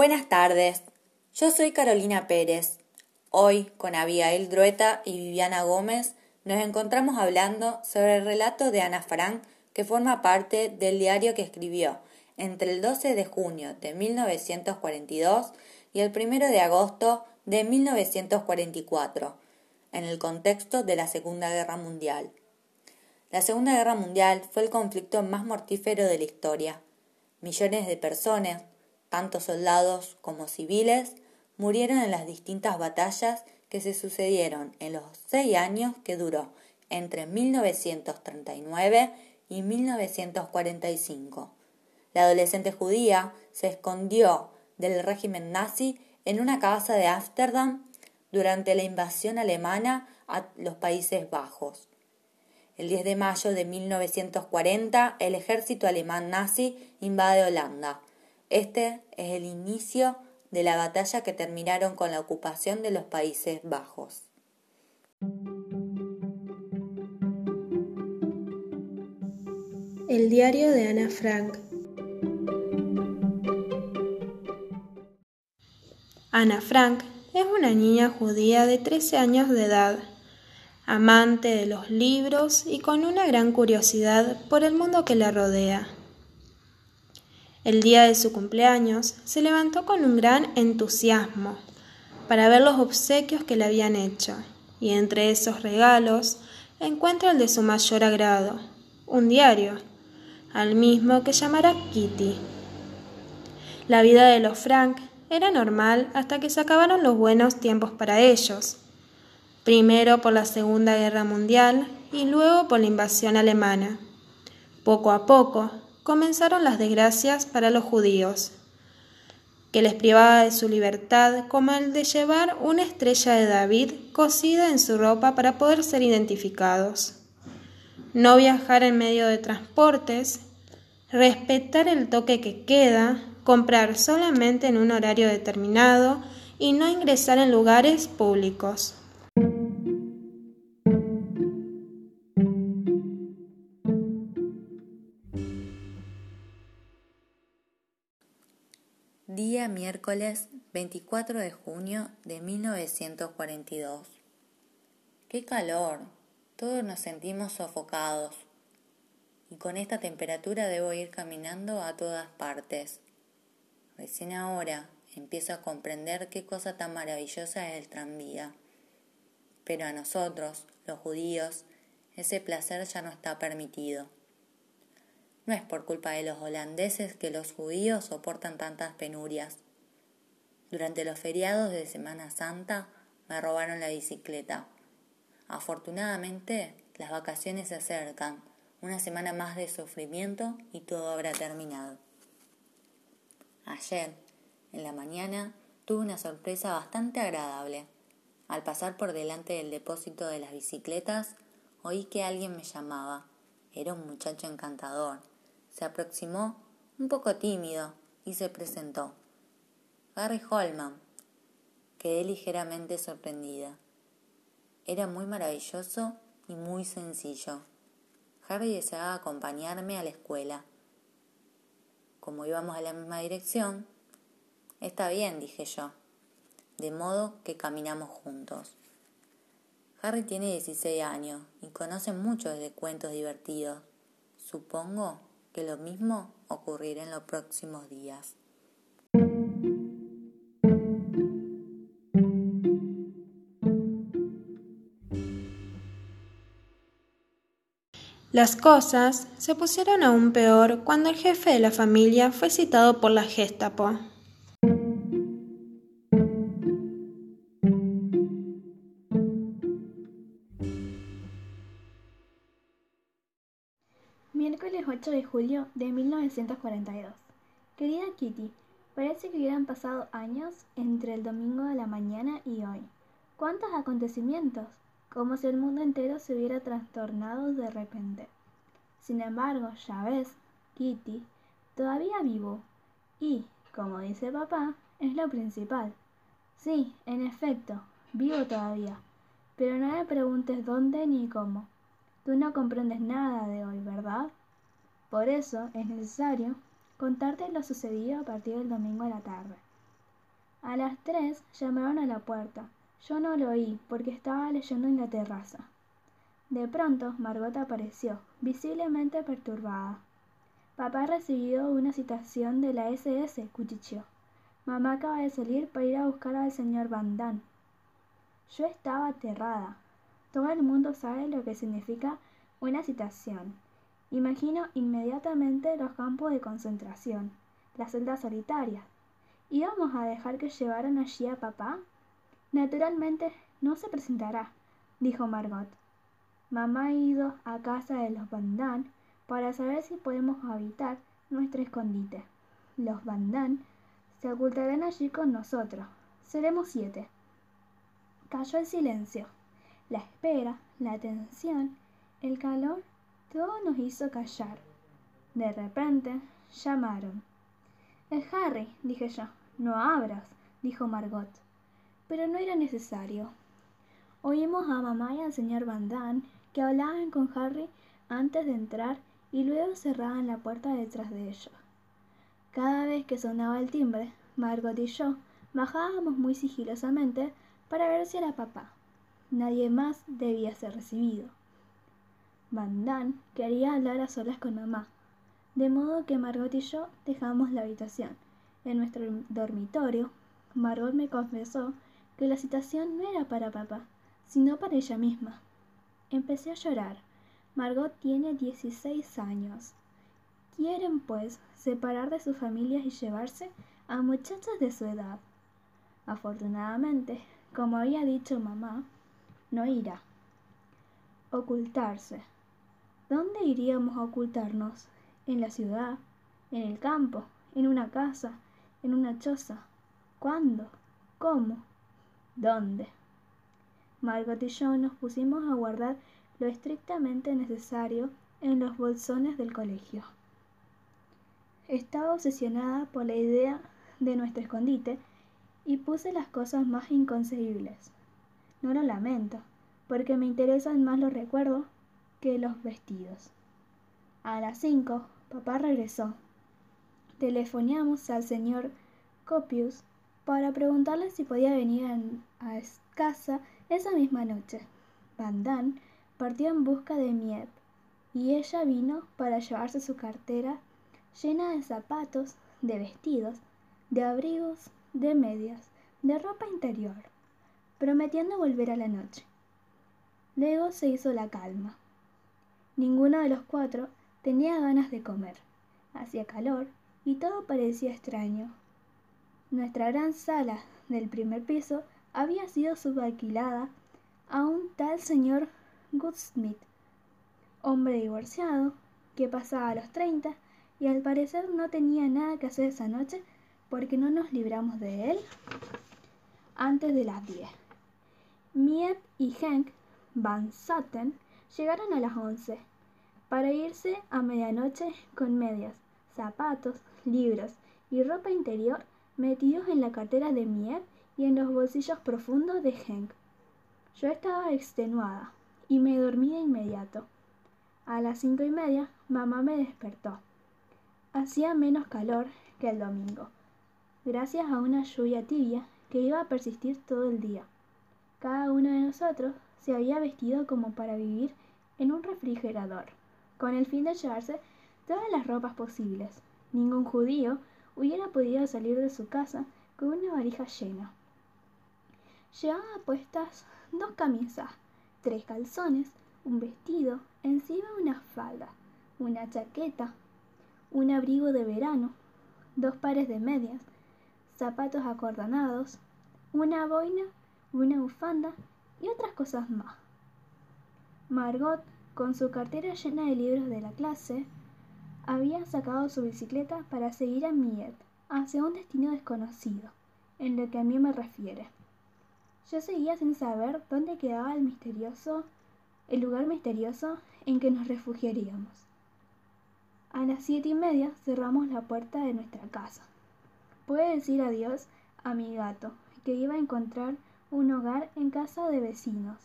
Buenas tardes, yo soy Carolina Pérez. Hoy, con Abigail Drueta y Viviana Gómez, nos encontramos hablando sobre el relato de Ana Frank que forma parte del diario que escribió entre el 12 de junio de 1942 y el 1 de agosto de 1944, en el contexto de la Segunda Guerra Mundial. La Segunda Guerra Mundial fue el conflicto más mortífero de la historia. Millones de personas, tanto soldados como civiles, murieron en las distintas batallas que se sucedieron en los seis años que duró entre 1939 y 1945. La adolescente judía se escondió del régimen nazi en una casa de Ámsterdam durante la invasión alemana a los Países Bajos. El 10 de mayo de 1940, el ejército alemán nazi invade Holanda. Este es el inicio de la batalla que terminaron con la ocupación de los Países Bajos. El diario de Ana Frank Ana Frank es una niña judía de 13 años de edad, amante de los libros y con una gran curiosidad por el mundo que la rodea. El día de su cumpleaños se levantó con un gran entusiasmo para ver los obsequios que le habían hecho, y entre esos regalos encuentra el de su mayor agrado, un diario, al mismo que llamará Kitty. La vida de los Frank era normal hasta que se acabaron los buenos tiempos para ellos, primero por la Segunda Guerra Mundial y luego por la invasión alemana. Poco a poco comenzaron las desgracias para los judíos, que les privaba de su libertad como el de llevar una estrella de David cosida en su ropa para poder ser identificados. No viajar en medio de transportes, respetar el toque que queda, comprar solamente en un horario determinado y no ingresar en lugares públicos. Día miércoles 24 de junio de 1942. ¡Qué calor! Todos nos sentimos sofocados. Y con esta temperatura debo ir caminando a todas partes. Recién ahora empiezo a comprender qué cosa tan maravillosa es el tranvía. Pero a nosotros, los judíos, ese placer ya no está permitido. No es por culpa de los holandeses que los judíos soportan tantas penurias. Durante los feriados de Semana Santa me robaron la bicicleta. Afortunadamente, las vacaciones se acercan, una semana más de sufrimiento y todo habrá terminado. Ayer, en la mañana, tuve una sorpresa bastante agradable. Al pasar por delante del depósito de las bicicletas, oí que alguien me llamaba. Era un muchacho encantador. Se aproximó, un poco tímido, y se presentó. Harry Holman. Quedé ligeramente sorprendida. Era muy maravilloso y muy sencillo. Harry deseaba acompañarme a la escuela como íbamos a la misma dirección, está bien, dije yo, de modo que caminamos juntos. Harry tiene 16 años y conoce muchos de cuentos divertidos. Supongo que lo mismo ocurrirá en los próximos días. Las cosas se pusieron aún peor cuando el jefe de la familia fue citado por la Gestapo. 8 de julio de 1942. Querida Kitty, parece que hubieran pasado años entre el domingo de la mañana y hoy. ¿Cuántos acontecimientos? como si el mundo entero se hubiera trastornado de repente. Sin embargo, ya ves, Kitty, todavía vivo. Y, como dice papá, es lo principal. Sí, en efecto, vivo todavía. Pero no me preguntes dónde ni cómo. Tú no comprendes nada de hoy, ¿verdad? Por eso es necesario contarte lo sucedido a partir del domingo a la tarde. A las tres llamaron a la puerta. Yo no lo oí porque estaba leyendo en la terraza. De pronto, Margot apareció, visiblemente perturbada. Papá ha recibido una citación de la SS, cuchicheó. Mamá acaba de salir para ir a buscar al señor Van Damme. Yo estaba aterrada. Todo el mundo sabe lo que significa una citación. Imagino inmediatamente los campos de concentración, las celdas solitarias. ¿Íbamos a dejar que llevaran allí a papá? Naturalmente no se presentará, dijo Margot. Mamá ha ido a casa de los Van para saber si podemos habitar nuestro escondite. Los Van se ocultarán allí con nosotros. Seremos siete. Cayó el silencio. La espera, la tensión, el calor, todo nos hizo callar. De repente, llamaron. Es Harry, dije yo. No abras, dijo Margot. Pero no era necesario. Oímos a mamá y al señor Van Damme que hablaban con Harry antes de entrar y luego cerraban la puerta detrás de ellos. Cada vez que sonaba el timbre, Margot y yo bajábamos muy sigilosamente para ver si era papá. Nadie más debía ser recibido. Van Damme quería hablar a solas con mamá, de modo que Margot y yo dejamos la habitación. En nuestro dormitorio, Margot me confesó que la citación no era para papá, sino para ella misma. Empecé a llorar. Margot tiene 16 años. Quieren, pues, separar de sus familias y llevarse a muchachas de su edad. Afortunadamente, como había dicho mamá, no irá. Ocultarse. ¿Dónde iríamos a ocultarnos? ¿En la ciudad? ¿En el campo? ¿En una casa? ¿En una choza? ¿Cuándo? ¿Cómo? ¿Dónde? Margot y yo nos pusimos a guardar lo estrictamente necesario en los bolsones del colegio. Estaba obsesionada por la idea de nuestro escondite y puse las cosas más inconcebibles. No lo lamento, porque me interesan más los recuerdos que los vestidos. A las cinco, papá regresó. Telefoneamos al señor Copius para preguntarle si podía venir a, casa esa misma noche. Van partió en busca de Miep y ella vino para llevarse su cartera llena de zapatos, de vestidos, de abrigos, de medias, de ropa interior, prometiendo volver a la noche. Luego se hizo la calma. Ninguno de los cuatro tenía ganas de comer. Hacía calor y todo parecía extraño. Nuestra gran sala del primer piso había sido subalquilada a un tal señor Goodsmith, hombre divorciado, que pasaba a los treinta y al parecer no tenía nada que hacer esa noche porque no nos libramos de él antes de las diez. Miep y Hank Van Satten llegaron a las once para irse a medianoche con medias, zapatos, libros y ropa interior metidos en la cartera de Miep y en los bolsillos profundos de Hank. Yo estaba extenuada y me dormí de inmediato. A las cinco y media, mamá me despertó. Hacía menos calor que el domingo, gracias a una lluvia tibia que iba a persistir todo el día. Cada uno de nosotros se había vestido como para vivir en un refrigerador, con el fin de llevarse todas las ropas posibles. Ningún judío hubiera podido salir de su casa con una varija llena. Llevaba puestas dos camisas, tres calzones, un vestido, encima una falda, una chaqueta, un abrigo de verano, dos pares de medias, zapatos acordonados, una boina, una bufanda y otras cosas más. Margot, con su cartera llena de libros de la clase, había sacado su bicicleta para seguir a Miet hacia un destino desconocido, en lo que a mí me refiere. Yo seguía sin saber dónde quedaba el misterioso, el lugar misterioso en que nos refugiaríamos. A las siete y media cerramos la puerta de nuestra casa. Pude decir adiós a mi gato, que iba a encontrar un hogar en casa de vecinos.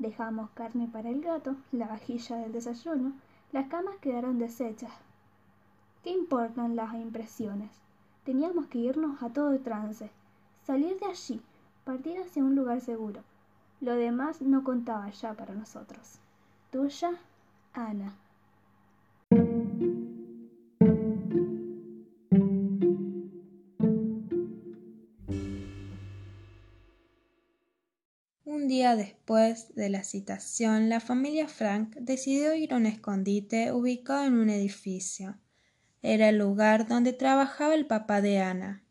Dejamos carne para el gato, la vajilla del desayuno, las camas quedaron deshechas. ¿Qué importan las impresiones? Teníamos que irnos a todo trance, salir de allí, partir hacia un lugar seguro. Lo demás no contaba ya para nosotros. Tuya, Ana. Después de la citación, la familia Frank decidió ir a un escondite ubicado en un edificio. Era el lugar donde trabajaba el papá de Ana.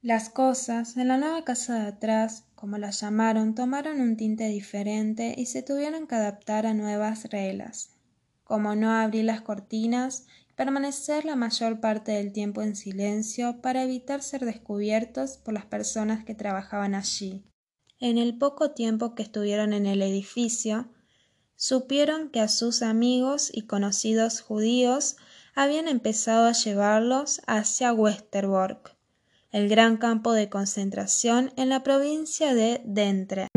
Las cosas en la nueva casa de atrás, como la llamaron, tomaron un tinte diferente y se tuvieron que adaptar a nuevas reglas, como no abrir las cortinas y permanecer la mayor parte del tiempo en silencio para evitar ser descubiertos por las personas que trabajaban allí. En el poco tiempo que estuvieron en el edificio, supieron que a sus amigos y conocidos judíos habían empezado a llevarlos hacia Westerbork, el gran campo de concentración en la provincia de Dentre.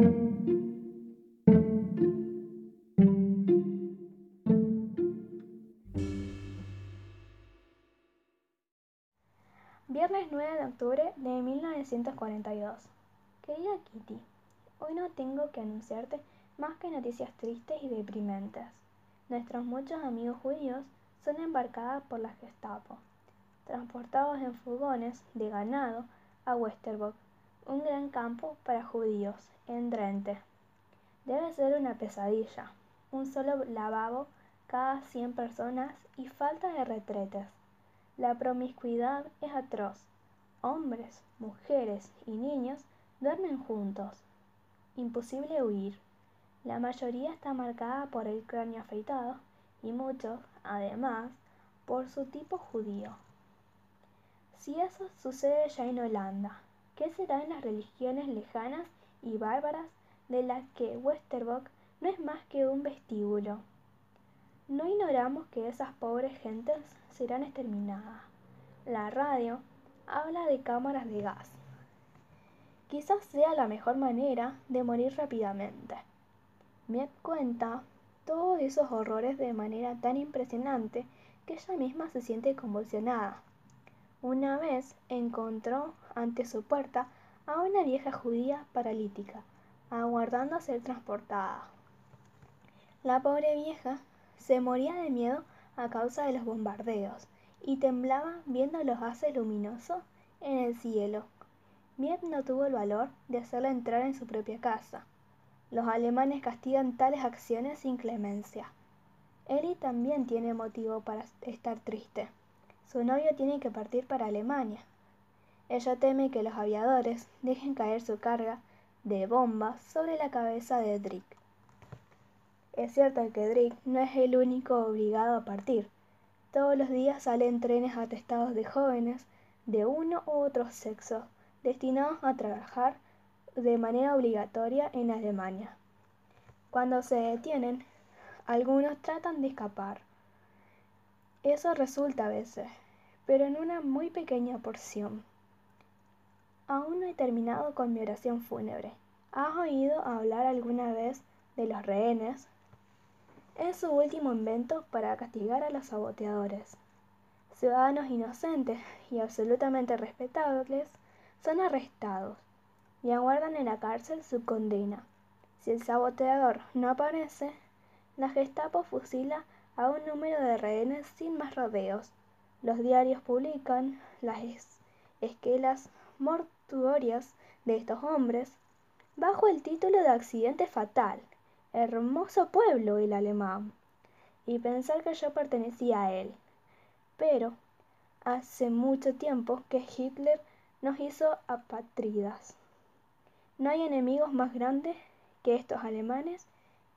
Viernes 9 de octubre de 1942. Querida Kitty, hoy no tengo que anunciarte más que noticias tristes y deprimentes. Nuestros muchos amigos judíos son embarcados por la Gestapo, transportados en furgones de ganado a Westerbork, un gran campo para judíos, en Drenthe. Debe ser una pesadilla, un solo lavabo cada cien personas y falta de retretes. La promiscuidad es atroz. Hombres, mujeres y niños duermen juntos. Imposible huir. La mayoría está marcada por el cráneo afeitado y muchos, además, por su tipo judío. Si eso sucede ya en Holanda, ¿qué será en las religiones lejanas y bárbaras de las que Westerbork no es más que un vestíbulo? No ignoramos que esas pobres gentes serán exterminadas. La radio habla de cámaras de gas. Quizás sea la mejor manera de morir rápidamente. Me cuenta todos esos horrores de manera tan impresionante que ella misma se siente convulsionada. Una vez encontró ante su puerta a una vieja judía paralítica, aguardando a ser transportada. La pobre vieja se moría de miedo a causa de los bombardeos y temblaba viendo los haces luminosos en el cielo. Miet no tuvo el valor de hacerla entrar en su propia casa. Los alemanes castigan tales acciones sin clemencia. Eri también tiene motivo para estar triste. Su novio tiene que partir para Alemania. Ella teme que los aviadores dejen caer su carga de bombas sobre la cabeza de Drick. Es cierto que Drick no es el único obligado a partir. Todos los días salen trenes atestados de jóvenes de uno u otro sexo destinados a trabajar de manera obligatoria en Alemania. Cuando se detienen, algunos tratan de escapar. Eso resulta a veces, pero en una muy pequeña porción. Aún no he terminado con mi oración fúnebre. ¿Has oído hablar alguna vez de los rehenes? Es su último invento para castigar a los saboteadores. Ciudadanos inocentes y absolutamente respetables son arrestados y aguardan en la cárcel su condena. Si el saboteador no aparece, la Gestapo fusila a un número de rehenes sin más rodeos. Los diarios publican las esquelas mortuorias de estos hombres bajo el título de accidente fatal. Hermoso pueblo el alemán. Y pensar que yo pertenecía a él. Pero hace mucho tiempo que Hitler nos hizo apátridas. No hay enemigos más grandes que estos alemanes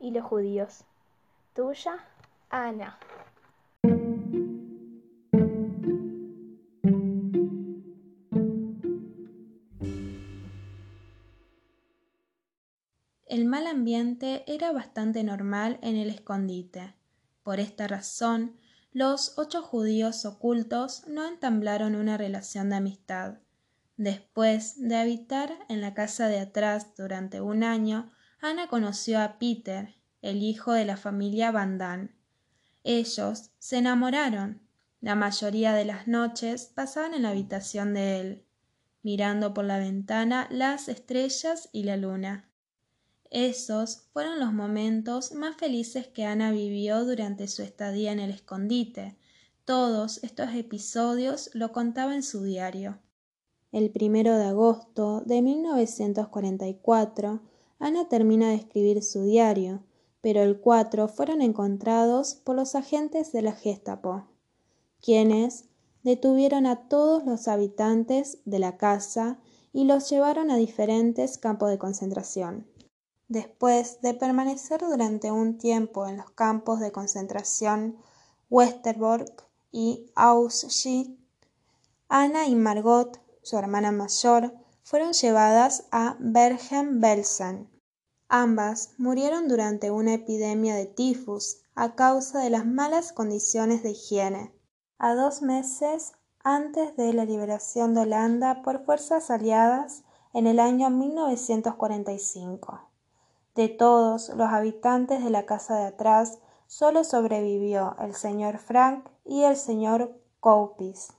y los judíos. Tuya, Ana. El mal ambiente era bastante normal en el escondite. Por esta razón, los ocho judíos ocultos no entablaron una relación de amistad. Después de habitar en la casa de atrás durante un año, Ana conoció a Peter, el hijo de la familia Van Damme. Ellos se enamoraron. La mayoría de las noches pasaban en la habitación de él. mirando por la ventana las estrellas y la luna. Esos fueron los momentos más felices que Ana vivió durante su estadía en el escondite. Todos estos episodios lo contaba en su diario. El primero de agosto de 1944, Ana termina de escribir su diario, pero el 4 fueron encontrados por los agentes de la Gestapo, quienes detuvieron a todos los habitantes de la casa y los llevaron a diferentes campos de concentración. Después de permanecer durante un tiempo en los campos de concentración Westerbork y Auschwitz, Ana y Margot, su hermana mayor, fueron llevadas a Bergen-Belsen. Ambas murieron durante una epidemia de tifus a causa de las malas condiciones de higiene. A dos meses antes de la liberación de Holanda por fuerzas aliadas en el año 1945. De todos los habitantes de la casa de atrás, solo sobrevivió el señor Frank y el señor Coupis.